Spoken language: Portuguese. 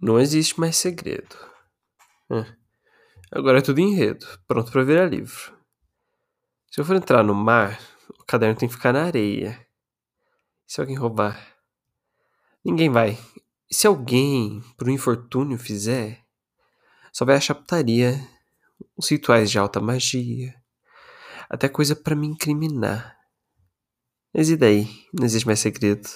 Não existe mais segredo. É. Agora é tudo enredo, pronto para virar livro. Se eu for entrar no mar, o caderno tem que ficar na areia. E se alguém roubar? Ninguém vai. E se alguém, por um infortúnio, fizer, só vai achar putaria, os rituais de alta magia, até coisa para me incriminar. Mas e daí? Não existe mais segredo.